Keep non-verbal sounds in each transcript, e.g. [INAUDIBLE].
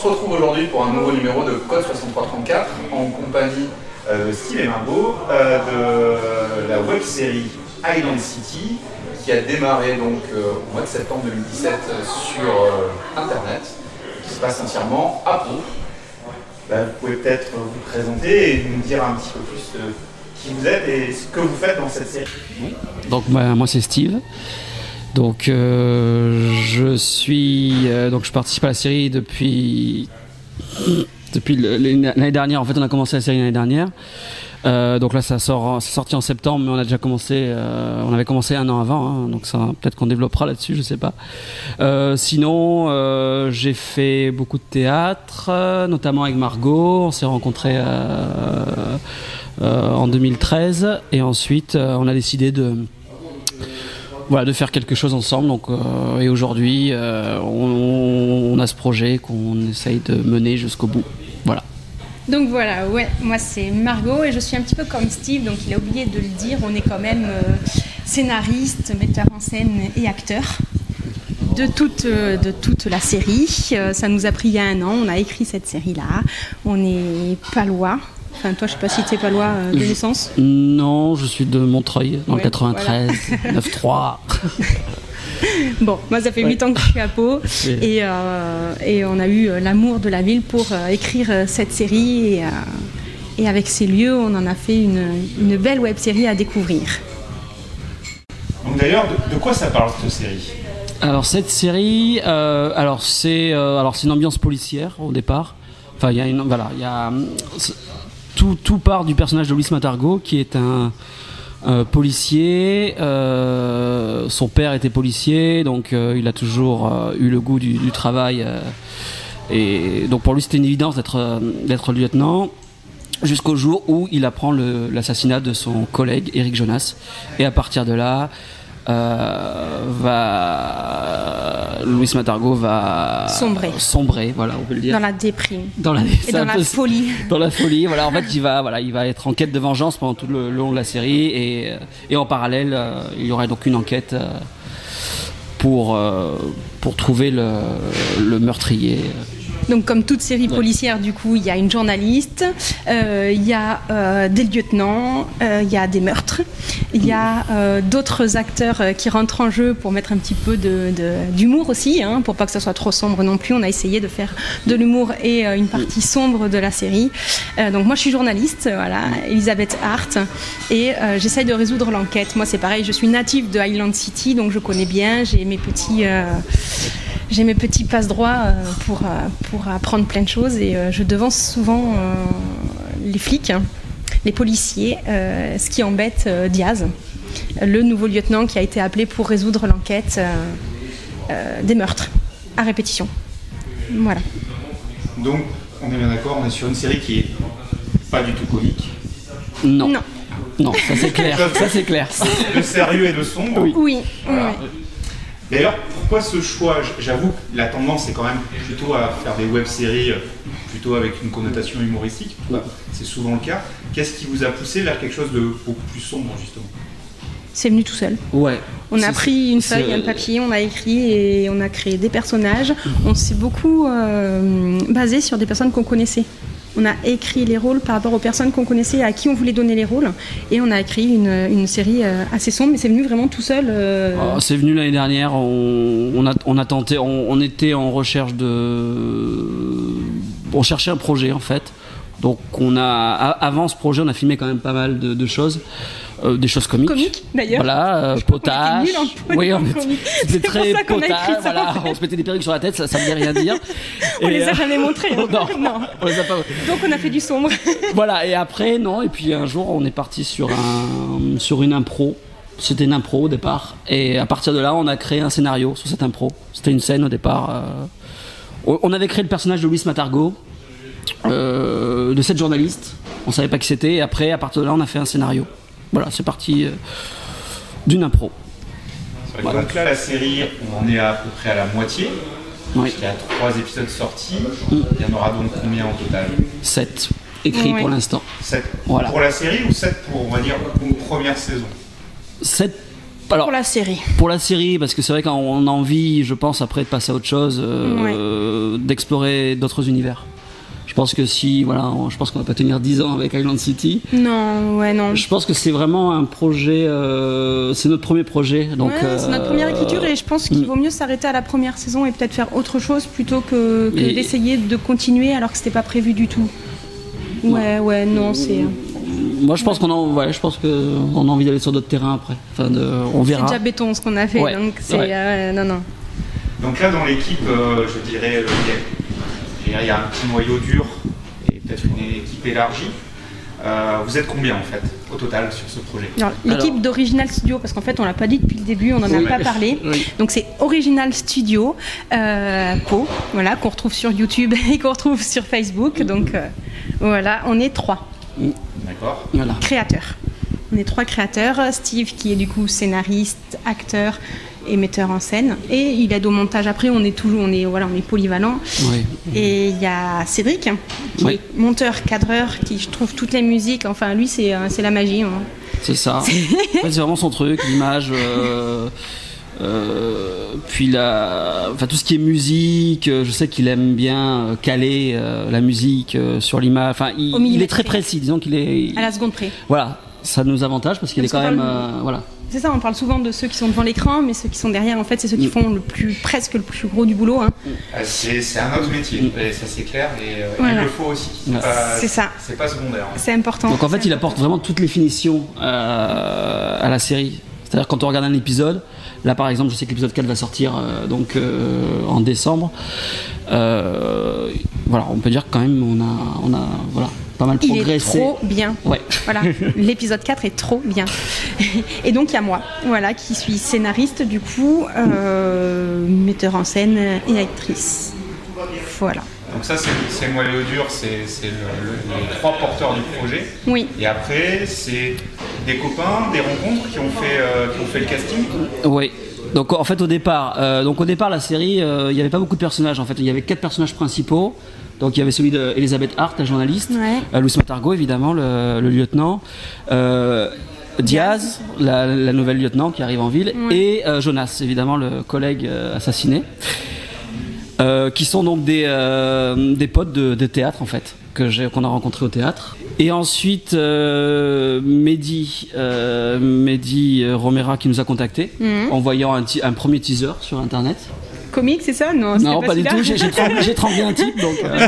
on se retrouve aujourd'hui pour un nouveau numéro de Code 6334 en compagnie euh, de Steve et Margot euh, de la web série Island City qui a démarré donc euh, au mois de septembre 2017 sur internet, qui se passe entièrement à Pau. Bah, vous pouvez peut-être vous présenter et nous dire un petit peu plus qui vous êtes et ce que vous faites dans cette série. Donc bah, moi c'est Steve. Donc euh, je suis euh, donc je participe à la série depuis depuis l'année dernière. En fait, on a commencé la série l'année dernière. Euh, donc là, ça sort, c'est sorti en septembre, mais on a déjà commencé. on avait commencé un an avant, hein, donc ça, peut-être qu'on développera là-dessus, je sais pas. sinon, j'ai fait beaucoup de théâtre, notamment avec Margot. On s'est rencontrés en 2013, et ensuite, on a décidé de voilà, de faire quelque chose ensemble. Donc, euh, et aujourd'hui, euh, on, a ce projet qu'on essaye de mener jusqu'au bout. Voilà. Donc voilà, ouais, moi c'est Margot et je suis un petit peu comme Steve, donc il a oublié de le dire, on est quand même euh, scénariste, metteur en scène et acteur de toute, de toute la série. Ça nous a pris il y a un an, on a écrit cette série-là. On est palois, Enfin, toi, je sais pas si tu es pas loin de naissance. Non, je suis de Montreuil, dans le 93, 9-3. bon, moi, ça fait 8 ans que je suis à Pau et, euh, et on a eu euh, l'amour de la ville pour euh, écrire cette série et, et, avec ces lieux, on en a fait une, une belle web série à découvrir. Donc d'ailleurs, de, quoi ça parle cette série? Alors cette série, alors c'est alors c'est une ambiance policière au départ. Enfin, il y a une voilà, il y a tout, part du personnage de Luis Matargo, qui est un, policier. Euh, son père était policier, donc euh, il a toujours euh, eu le goût du, travail. et donc pour lui, c'était une évidence d'être lieutenant. Jusqu'au jour où il apprend l'assassinat de son collègue Eric Jonas. Et à partir de là, va Louis Matargo va sombrer. sombrer, voilà, on peut le dire. Dans la déprime. [LAUGHS] Dans la, et dans la [LAUGHS] folie. [LAUGHS] Dans la folie, voilà. En fait, il va, voilà, il va être en quête de vengeance pendant tout le, long de la série et, et en parallèle, euh, il y aurait donc une enquête euh, pour pour trouver le, le meurtrier. Donc comme toute série policière, du coup, il y a une journaliste, euh, il y a euh, des lieutenants, euh, il y a des meurtres, il y a d'autres acteurs qui rentrent en jeu pour mettre un petit peu d'humour de, aussi, hein, pour pas que ça soit trop sombre non plus. On a essayé de faire de l'humour et une partie sombre de la série. donc moi, je suis journaliste, voilà, Elisabeth Hart, et j'essaye de résoudre l'enquête. Moi, c'est pareil, je suis native de Highland City, donc je connais bien, j'ai mes petits j'ai mes petits passe droits euh, pour, euh, pour apprendre plein de choses et euh, je devance souvent les flics, hein, les policiers, ce qui embête Diaz, le nouveau lieutenant qui a été appelé pour résoudre l'enquête des meurtres à répétition. Voilà. Donc, on est bien d'accord, on est sur une série qui est pas du tout comique. Non. Non. ça c'est clair. [LAUGHS] ça c'est clair. Le sérieux et le sombre. Oui. oui. D'ailleurs, pourquoi ce choix J'avoue que la tendance est quand même plutôt à faire des web-séries euh, plutôt avec une connotation humoristique. C'est souvent le cas. Qu'est-ce qui vous a poussé vers quelque chose de beaucoup plus sombre, justement? C'est venu tout seul. Ouais. On a pris une feuille, un papier, on a écrit et on a créé des personnages. On s'est beaucoup euh, basé sur des personnes qu'on connaissait on a écrit les rôles par rapport aux personnes qu'on connaissait, à qui on voulait donner les rôles, et on a écrit une, série euh, assez sombre, mais c'est venu vraiment tout seul. Euh. Ah, c'est venu l'année dernière, on, était en recherche de... On cherchait un projet en fait. Donc on a, avant ce projet, on a filmé quand même pas mal de choses. Euh, des choses comiques. Comiques, d'ailleurs. Voilà, euh, potage. oui, on était très potage. Voilà, on se mettait des perruques sur la tête, ça, ne voulait rien dire. on les a euh, jamais montrés. [LAUGHS] non, non, on les a pas. Donc on a fait du sombre. [LAUGHS] voilà, et après non, et puis un jour on est parti sur un sur une impro. C'était une impro au départ, et à partir de là, on a créé un scénario sur cette impro. C'était une scène au départ. On avait créé le personnage de Louis Matargo, de cette journaliste. On savait pas qui c'était. Et après, à partir de là, on a fait un scénario. Voilà, c'est parti euh, d'une impro. Donc là, la série, on est à peu près à la moitié. Il y a trois épisodes sortis. Mm. Il y en aura donc combien en total Sept écrits pour l'instant. Sept pour la série ou sept pour, on va dire, une première saison Sept Alors, Pour la série. pour la série, parce que c'est vrai qu'on a envie, je pense, après de passer à autre chose, euh, d'explorer d'autres univers. Je pense que si, voilà, on- je pense qu'on va pas tenir 10 ans avec Island City. Non, ouais, non. Je pense que c'est vraiment un projet, euh, c'est notre premier projet. Donc, Ouais, c'est notre euh, première écriture et je pense qu'il mm. vaut mieux s'arrêter à la première saison et peut-être faire autre chose plutôt que, d'essayer de continuer alors que c'était pas prévu du tout. Ouais, ouais, non, c'est Moi, je pense qu'on a, ouais, je pense que on a envie d'aller sur d'autres terrains après. Enfin, de, on c'est verra. déjà béton ce qu'on a fait, Ouais, donc c'est ouais. euh, non, non. Donc là, dans l'équipe, euh, je dirais, euh, il y a- il y a un petit noyau dur et peut-être une équipe élargie. Euh, vous êtes combien en fait au total sur ce projet? L'équipe d'Original Studio, parce qu'en fait on l'a pas dit depuis le début, on n'en a Oui. pas parlé. Oui. Donc c'est Original Studio euh, Pau, voilà, qu'on retrouve sur YouTube [LAUGHS] et qu'on retrouve sur Facebook. Donc euh, voilà, on est trois D'accord Voilà. créateurs. On est trois créateurs. Steve qui est du coup scénariste, acteur et metteur en scène. Et il aide au montage après, on est toujours, on est, voilà, on est polyvalent. Oui. Et il y a Cédric, qui Oui. est monteur, cadreur, qui je trouve toutes les musiques. Enfin, lui, c'est euh, c'est la magie. hein. C'est ça. [LAUGHS] en fait, c'est vraiment son truc, l'image. euh, euh, puis la, enfin tout ce qui est musique, euh, je sais qu'il aime bien euh, caler la musique sur l'image. Enfin, il, est très précis. Disons qu'il est. À la seconde près. Voilà, ça nous avantage parce qu'il est quand même. voilà. C'est ça, on parle souvent de ceux qui sont devant l'écran, mais ceux qui sont derrière, en fait, c'est ceux qui Mm. font le plus, presque le plus gros du boulot. hein. Euh, C'est un autre métier, et ça c'est clair, et euh, Voilà. il le faut aussi. C'est ça. C'est pas secondaire. hein. C'est important. Donc en fait, il apporte vraiment toutes les finitions euh, à la série. C'est-à-dire quand on regarde un épisode, là par exemple, je sais que l'épisode 4 va sortir euh, donc euh, en décembre. Euh, voilà, on peut dire que quand même on a, on a voilà, pas mal Il est trop bien. Ouais. Voilà, [LAUGHS] l'épisode 4 est trop bien. [LAUGHS] Et donc il y a moi, voilà, qui suis scénariste du coup, euh, metteur en scène et actrice. Voilà. Donc ça c'est le noyau dur, c'est c'est le- le- les trois porteurs du projet. Oui. Et après, c'est des copains, des rencontres qui ont fait, euh, qui ont fait le casting. Oui. Donc en fait au départ, euh, donc au départ la série, euh, il n'y avait pas beaucoup de personnages. En fait, il y avait quatre personnages principaux. Donc il y avait celui d'Elisabeth Hart, la journaliste, Ouais. euh, Louis Matargo évidemment, le, le lieutenant, euh, Diaz, la, la nouvelle lieutenant qui arrive en ville, Ouais. et euh, Jonas évidemment le collègue euh, assassiné, euh, qui sont donc des, euh, des potes de, de théâtre en fait que j'ai qu'on a rencontré au théâtre. Et ensuite euh, Mehdi, euh, Mehdi euh, Romera qui nous a contactés Mhm. en voyant un, premier teaser sur internet. Comique, c'est ça? Non, Non, pas, du tout. J'ai tremblé, un type, donc. euh,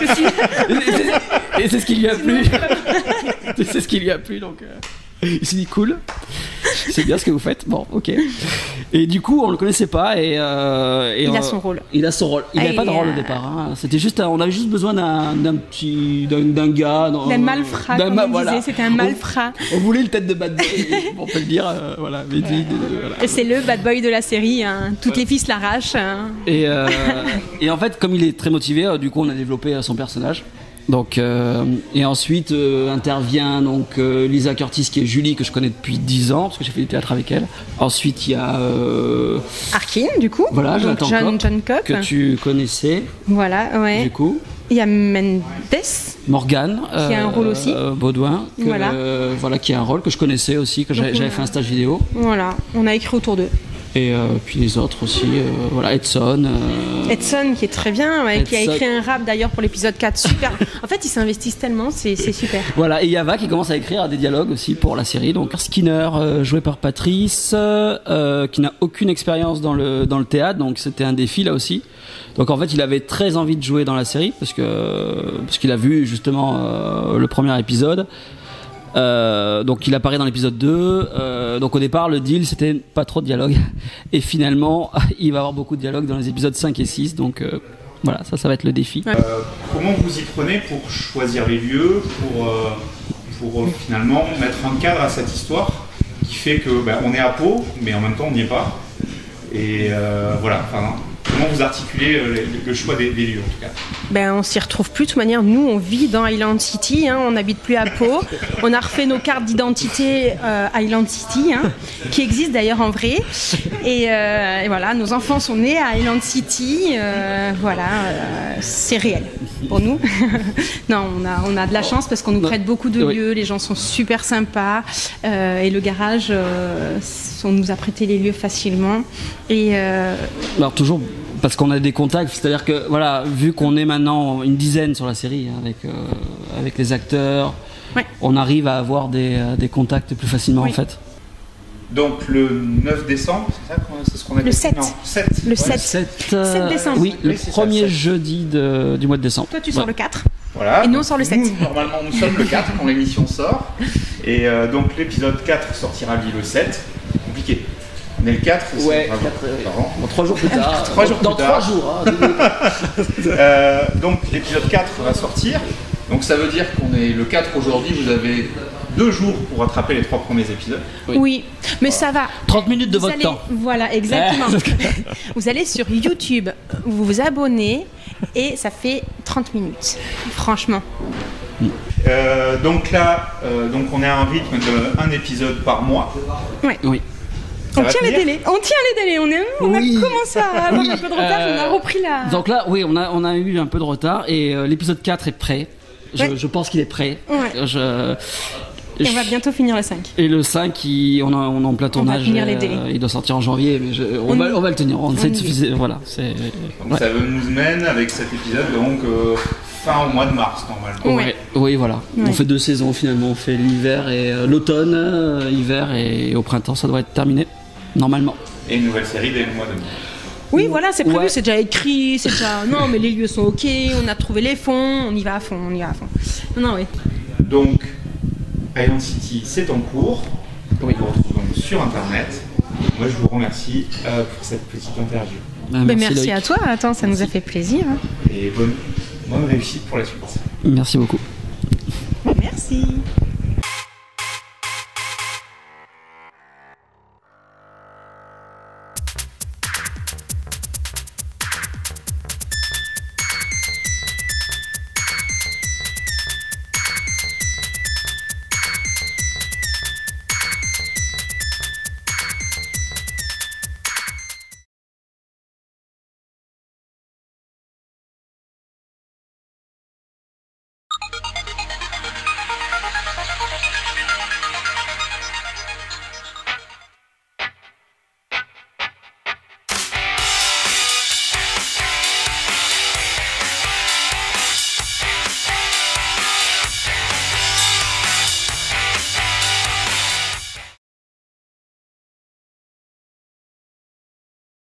et c'est ce qui lui a plu. [LAUGHS] c'est ce qui lui a plu, donc. euh, il s'est dit cool. [LAUGHS] C'est bien ce que vous faites. Bon, ok. Et du coup, on le connaissait pas et. euh, et Il a on- son rôle. Il a son rôle. Il Ah, n'avait pas de rôle au départ. hein. C'était juste, on avait juste besoin d'un petit, d'un gars. d'un- malfrat, d'un ma- voilà. c'était un malfrat. On, voulait le tête de bad boy. [LAUGHS] on peut le dire. euh, voilà. C'est le bad boy de la série. hein. Toutes les filles se l'arrachent. hein. Et, euh, et en fait, comme il est très motivé, du coup, on a développé son personnage. Donc, euh, et ensuite euh, intervient donc euh, Lisa Curtis qui est Julie que je connais depuis 10 ans parce que j'ai fait du théâtre avec elle. Ensuite il y a Arkin, du coup. voilà Jonathan John, Cobb, John Cobb. que tu connaissais Voilà, ouais. du coup. Il y a Mendes. Morgane Qui a un rôle aussi. Baudouin que, Voilà. voilà qui a un rôle que je connaissais aussi que j'avais fait un stage vidéo Voilà, on a écrit autour d'eux. Et euh, puis les autres aussi euh, voilà Edson euh, Edson, qui est très bien, ouais, qui a écrit un rap d'ailleurs pour l'épisode 4. Super. en fait, ils s'investissent tellement, c'est c'est super. Voilà, et Yava qui commence à écrire des dialogues aussi pour la série. Donc Skinner, euh, joué par Patrice, euh, qui n'a aucune expérience dans le, dans le théâtre, donc c'était un défi là aussi. Donc en fait, il avait très envie de jouer dans la série, parce que parce qu'il a vu justement euh, le premier épisode. Euh, donc il apparaît dans l'épisode 2. Euh, donc au départ, le deal, c'était pas trop de dialogue. [LAUGHS] Et finalement, [LAUGHS] il va y avoir beaucoup de dialogue dans les épisodes 5 et 6. Donc euh, voilà, ça, ça va être le défi. Euh, comment vous y prenez pour choisir les lieux, pour, euh, pour euh, finalement mettre un cadre à cette histoire qui fait que ben, on est à Pau, mais en même temps on n'y est pas? Et euh, voilà, enfin, comment vous articulez le, le choix des, des lieux en tout cas? Ben on s'y retrouve plus. De toute manière, nous, on vit dans Island City, hein, on n'habite plus à Pau. [LAUGHS] On a refait nos cartes d'identité euh, Island City, hein, qui existent d'ailleurs en vrai. Et, euh, et voilà, nos enfants sont nés à Island City. euh, voilà, euh, c'est réel pour nous. [LAUGHS] non, on a, on a de la chance parce qu'on nous prête beaucoup de Oui. lieux, les gens sont super sympas. euh, et le garage, euh, on nous a prêté les lieux facilement. Et euh, Alors toujours parce qu'on a des contacts, c'est-à-dire que voilà, vu qu'on est maintenant une dizaine sur la série hein, avec euh, avec les acteurs, Ouais. on arrive à avoir des, euh, des contacts plus facilement Oui. en fait. Donc le 9 décembre, c'est ça qu'on- c'est ce qu'on a Le dit 7. Non, 7. Le Ouais, 7. 7, 7 décembre. Oui, le Oui, c'est ça, premier le 7. jeudi de- du mois de décembre. toi, tu Ouais. sors le 4. Voilà. Et nous, on sort le 7. Nous, normalement, nous sommes le 4 quand l'émission sort. Et euh, donc l'épisode 4 sortira lui le 7. Est le 4 c'est Ouais, bravo. 4, euh, Pardon. Bon, trois jours plus [LAUGHS] tard. Trois jours dans plus tard. trois jours. hein. [LAUGHS] Euh, donc l'épisode 4 va sortir. Donc ça veut dire qu'on est le 4 aujourd'hui. Vous avez deux jours pour rattraper les trois premiers épisodes. Oui. Oui. mais ça va. 30 minutes de Vous votre allez- temps. Voilà, exactement. [LAUGHS] vous allez sur YouTube, vous vous abonnez et ça fait 30 minutes. Franchement. Euh, donc là, euh, donc on est à un rythme de un épisode par mois. Oui. On tient les délais. On tient les délais. On, est, on Oui. a commencé à avoir Oui, un peu de retard. euh, on a repris la. Donc là, oui, on a, on a eu un peu de retard et euh, l'épisode 4 est prêt. Je, Ouais. je pense qu'il est prêt. Ouais. Je- Et on va bientôt finir le 5. Et le 5, il- on, a- on est en plein tournage. les euh, il doit sortir en janvier, mais je- on, On va, y- on va le tenir. On, on sait suffiser- Voilà, c'est. Donc ouais. ça nous mène avec cet épisode donc euh, fin au mois de mars normalement. Ouais. Ouais, Oui, voilà. On fait deux saisons finalement. On fait l'hiver et euh, l'automne, euh, hiver et au printemps, ça doit être terminé. Normalement. Et une nouvelle série dès le mois de mai. Oui, voilà, c'est prévu, Ouais. c'est déjà écrit, c'est déjà. Non, mais les lieux sont ok, on a trouvé les fonds, on y va à fond, on y va à fond. Non, non, oui. Donc Island City c'est en cours. Oui. On vous retrouve donc sur internet. Moi je vous remercie euh, pour cette petite interview. Ah, Ben, merci à toi, attends, ça nous a fait plaisir. hein. Et bonne, bonne réussite pour la suite. Merci beaucoup. Merci.